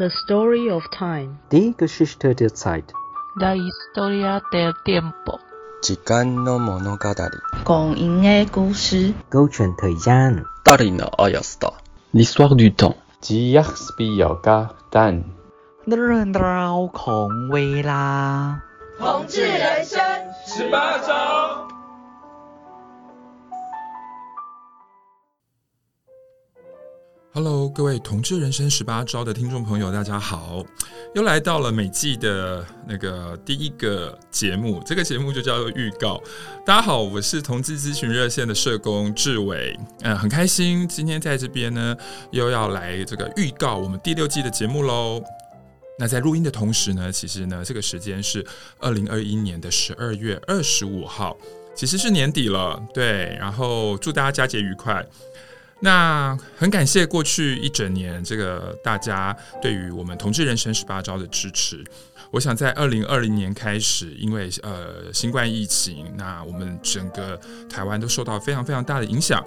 The story of time. Die Geschichte der Zeit. La historia del tiempo. 时间の物语。光阴的故事。勾选 thời gian. Dari no Ayasta. L'histoire du temps. 吉亚斯比有嘎蛋。论到孔威啦。同志人生十八招。Hello，各位同志人生十八招的听众朋友，大家好！又来到了每季的那个第一个节目，这个节目就叫做预告。大家好，我是同志咨询热线的社工志伟，嗯，很开心今天在这边呢，又要来这个预告我们第六季的节目喽。那在录音的同时呢，其实呢，这个时间是二零二一年的十二月二十五号，其实是年底了，对。然后祝大家佳节愉快。那很感谢过去一整年这个大家对于我们同志人生十八招的支持。我想在二零二零年开始，因为呃新冠疫情，那我们整个台湾都受到非常非常大的影响。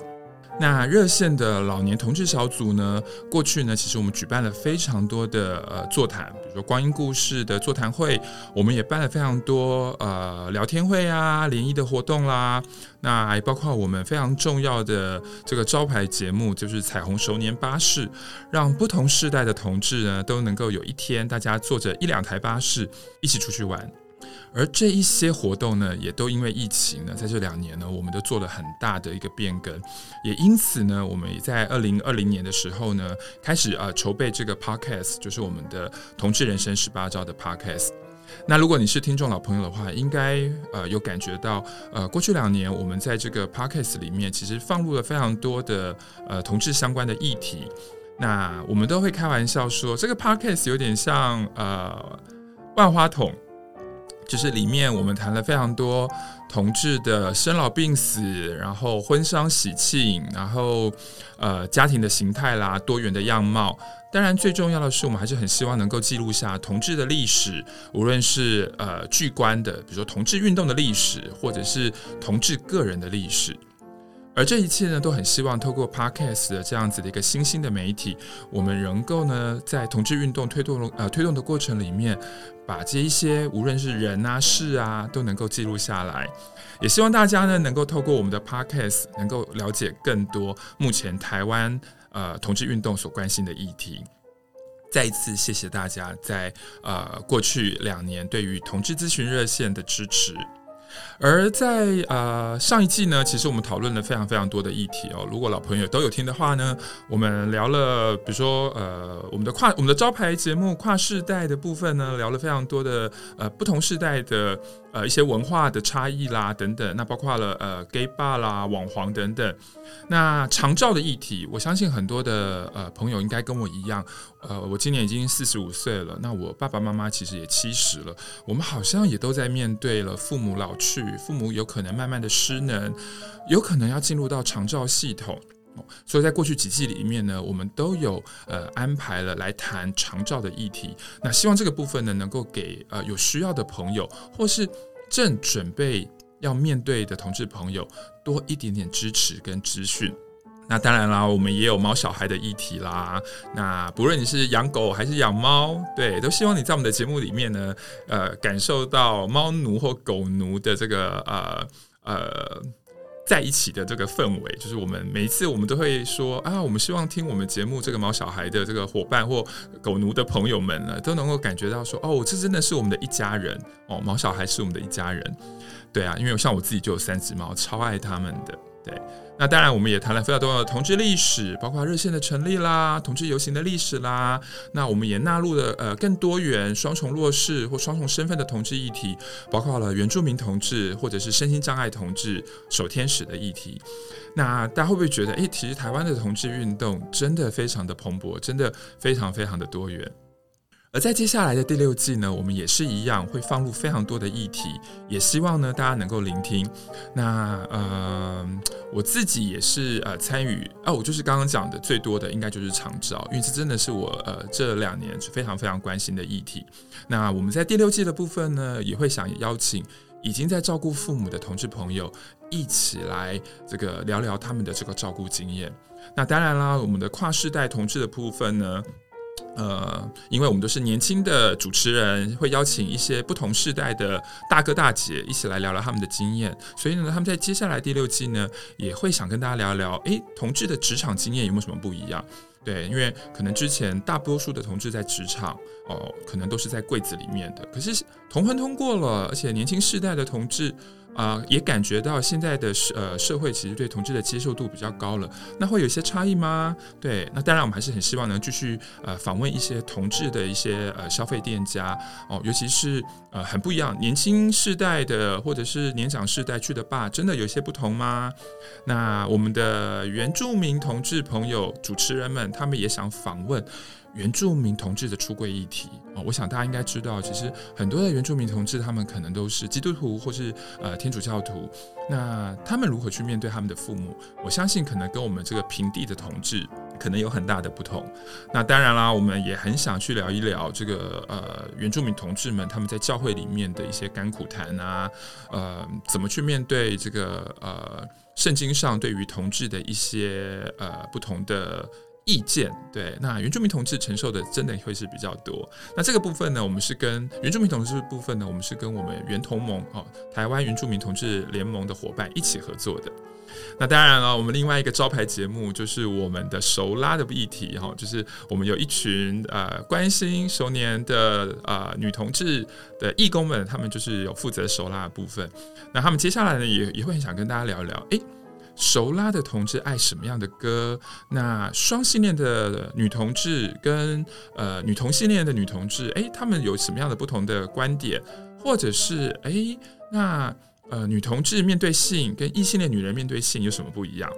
那热线的老年同志小组呢，过去呢，其实我们举办了非常多的呃座谈，比如说光阴故事的座谈会，我们也办了非常多呃聊天会啊、联谊的活动啦。那还包括我们非常重要的这个招牌节目，就是彩虹熟年巴士，让不同世代的同志呢都能够有一天，大家坐着一两台巴士一起出去玩。而这一些活动呢，也都因为疫情呢，在这两年呢，我们都做了很大的一个变更，也因此呢，我们也在二零二零年的时候呢，开始呃筹备这个 podcast，就是我们的同志人生十八招的 podcast。那如果你是听众老朋友的话，应该呃有感觉到，呃过去两年我们在这个 podcast 里面，其实放入了非常多的呃同志相关的议题。那我们都会开玩笑说，这个 podcast 有点像呃万花筒。就是里面我们谈了非常多同志的生老病死，然后婚丧喜庆，然后呃家庭的形态啦，多元的样貌。当然最重要的是，我们还是很希望能够记录下同志的历史，无论是呃巨观的，比如说同志运动的历史，或者是同志个人的历史。而这一切呢，都很希望透过 Podcast 的这样子的一个新兴的媒体，我们能够呢，在同志运动推动呃推动的过程里面，把这一些无论是人啊事啊，都能够记录下来。也希望大家呢，能够透过我们的 Podcast，能够了解更多目前台湾呃同志运动所关心的议题。再一次谢谢大家在呃过去两年对于同志咨询热线的支持。而在呃上一季呢，其实我们讨论了非常非常多的议题哦。如果老朋友都有听的话呢，我们聊了，比如说呃我们的跨我们的招牌节目跨世代的部分呢，聊了非常多的呃不同世代的呃一些文化的差异啦等等。那包括了呃 gay bar 啦、网黄等等。那长照的议题，我相信很多的呃朋友应该跟我一样，呃我今年已经四十五岁了，那我爸爸妈妈其实也七十了，我们好像也都在面对了父母老去。父母有可能慢慢的失能，有可能要进入到长照系统，所以在过去几季里面呢，我们都有呃安排了来谈长照的议题。那希望这个部分呢，能够给呃有需要的朋友，或是正准备要面对的同志朋友多一点点支持跟资讯。那当然啦，我们也有猫小孩的议题啦。那不论你是养狗还是养猫，对，都希望你在我们的节目里面呢，呃，感受到猫奴或狗奴的这个呃呃在一起的这个氛围。就是我们每一次我们都会说啊，我们希望听我们节目这个毛小孩的这个伙伴或狗奴的朋友们呢，都能够感觉到说，哦，这真的是我们的一家人哦，毛小孩是我们的一家人。对啊，因为像我自己就有三只猫，超爱他们的。对，那当然，我们也谈了非常多的同志历史，包括热线的成立啦，同志游行的历史啦。那我们也纳入了呃更多元、双重弱势或双重身份的同志议题，包括了原住民同志或者是身心障碍同志、守天使的议题。那大家会不会觉得，诶，其实台湾的同志运动真的非常的蓬勃，真的非常非常的多元？而在接下来的第六季呢，我们也是一样会放入非常多的议题，也希望呢大家能够聆听。那呃，我自己也是呃参与哦，我就是刚刚讲的最多的应该就是长照，因为这真的是我呃这两年是非常非常关心的议题。那我们在第六季的部分呢，也会想邀请已经在照顾父母的同志朋友一起来这个聊聊他们的这个照顾经验。那当然啦，我们的跨世代同志的部分呢。呃，因为我们都是年轻的主持人，会邀请一些不同世代的大哥大姐一起来聊聊他们的经验，所以呢，他们在接下来第六季呢，也会想跟大家聊聊，诶，同志的职场经验有没有什么不一样？对，因为可能之前大多数的同志在职场哦，可能都是在柜子里面的，可是同婚通过了，而且年轻世代的同志。啊、也感觉到现在的社呃社会其实对同志的接受度比较高了，那会有一些差异吗？对，那当然我们还是很希望能继续呃访问一些同志的一些呃消费店家哦，尤其是呃很不一样，年轻世代的或者是年长世代去的吧，真的有些不同吗？那我们的原住民同志朋友主持人们，他们也想访问。原住民同志的出柜议题啊，我想大家应该知道，其实很多的原住民同志，他们可能都是基督徒或是呃天主教徒。那他们如何去面对他们的父母？我相信可能跟我们这个平地的同志可能有很大的不同。那当然啦，我们也很想去聊一聊这个呃原住民同志们他们在教会里面的一些甘苦谈啊，呃，怎么去面对这个呃圣经上对于同志的一些呃不同的。意见对，那原住民同志承受的真的会是比较多。那这个部分呢，我们是跟原住民同志部分呢，我们是跟我们原同盟哦，台湾原住民同志联盟的伙伴一起合作的。那当然了，我们另外一个招牌节目就是我们的熟拉的议题哈，就是我们有一群呃关心熟年的呃女同志的义工们，他们就是有负责熟拉的部分。那他们接下来呢，也也会很想跟大家聊一聊，诶。熟拉的同志爱什么样的歌？那双性恋的女同志跟呃女同性恋的女同志，诶，他们有什么样的不同的观点？或者是诶，那呃女同志面对性跟异性恋女人面对性有什么不一样？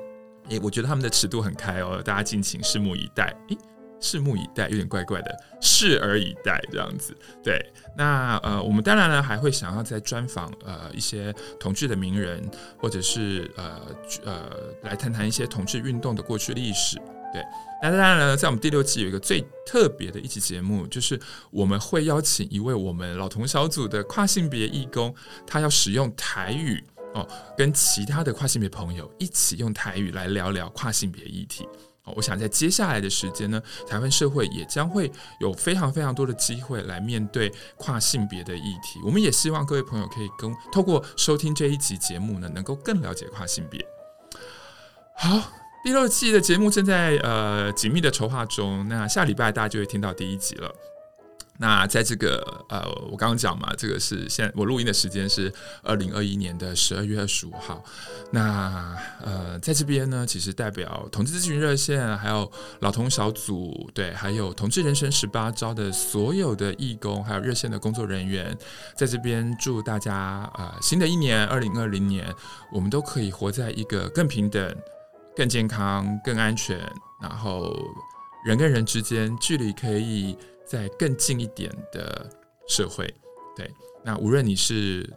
诶，我觉得他们的尺度很开哦，大家敬请拭目以待。诶。拭目以待，有点怪怪的，拭而以待这样子。对，那呃，我们当然呢还会想要再专访呃一些同志的名人，或者是呃呃来谈谈一些同志运动的过去历史。对，那当然呢，在我们第六季有一个最特别的一期节目，就是我们会邀请一位我们老同小组的跨性别义工，他要使用台语哦，跟其他的跨性别朋友一起用台语来聊聊跨性别议题。我想在接下来的时间呢，台湾社会也将会有非常非常多的机会来面对跨性别的议题。我们也希望各位朋友可以跟透过收听这一集节目呢，能够更了解跨性别。好，第六季的节目正在呃紧密的筹划中，那下礼拜大家就会听到第一集了。那在这个呃，我刚刚讲嘛，这个是现我录音的时间是二零二一年的十二月二十五号。那呃，在这边呢，其实代表同志咨询热线，还有老同小组，对，还有同志人生十八招的所有的义工，还有热线的工作人员，在这边祝大家呃，新的一年二零二零年，我们都可以活在一个更平等、更健康、更安全，然后人跟人之间距离可以。在更近一点的社会，对，那无论你是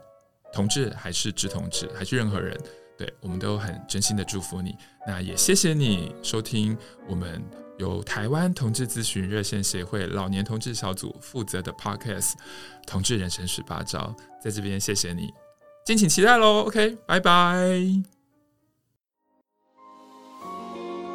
同志还是直同志，还是任何人，对，我们都很真心的祝福你。那也谢谢你收听我们由台湾同志咨询热线协会老年同志小组负责的 Podcast《同志人生十八招》，在这边谢谢你，敬请期待喽。OK，拜拜。